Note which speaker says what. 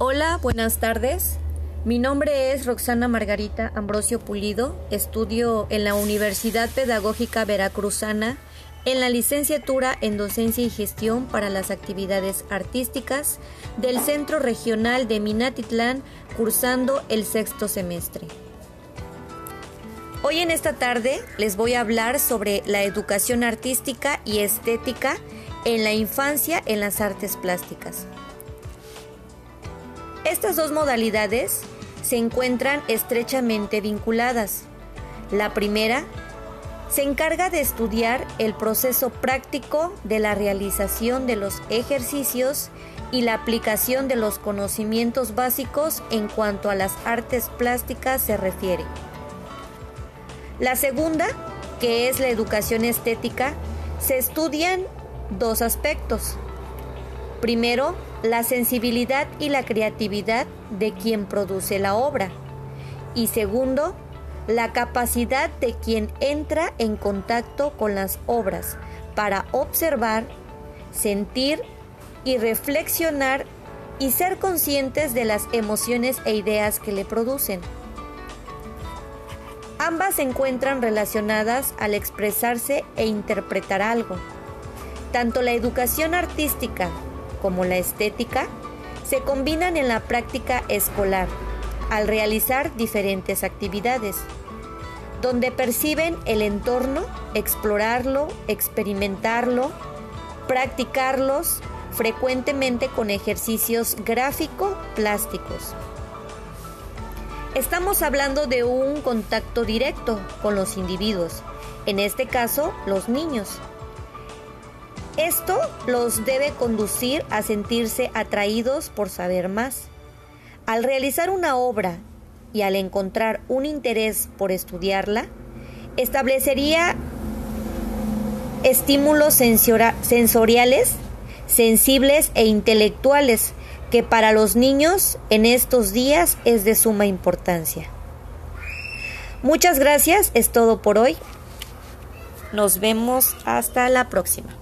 Speaker 1: Hola, buenas tardes. Mi nombre es Roxana Margarita Ambrosio Pulido. Estudio en la Universidad Pedagógica Veracruzana en la licenciatura en Docencia y Gestión para las Actividades Artísticas del Centro Regional de Minatitlán, cursando el sexto semestre. Hoy en esta tarde les voy a hablar sobre la educación artística y estética en la infancia en las artes plásticas. Estas dos modalidades se encuentran estrechamente vinculadas. La primera se encarga de estudiar el proceso práctico de la realización de los ejercicios y la aplicación de los conocimientos básicos en cuanto a las artes plásticas se refiere. La segunda, que es la educación estética, se estudian dos aspectos. Primero, la sensibilidad y la creatividad de quien produce la obra. Y segundo, la capacidad de quien entra en contacto con las obras para observar, sentir y reflexionar y ser conscientes de las emociones e ideas que le producen. Ambas se encuentran relacionadas al expresarse e interpretar algo. Tanto la educación artística como la estética, se combinan en la práctica escolar al realizar diferentes actividades, donde perciben el entorno, explorarlo, experimentarlo, practicarlos frecuentemente con ejercicios gráfico-plásticos. Estamos hablando de un contacto directo con los individuos, en este caso los niños, esto los debe conducir a sentirse atraídos por saber más. Al realizar una obra y al encontrar un interés por estudiarla, establecería estímulos sensoriales, sensibles e intelectuales que para los niños en estos días es de suma importancia. Muchas gracias, es todo por hoy. Nos vemos hasta la próxima.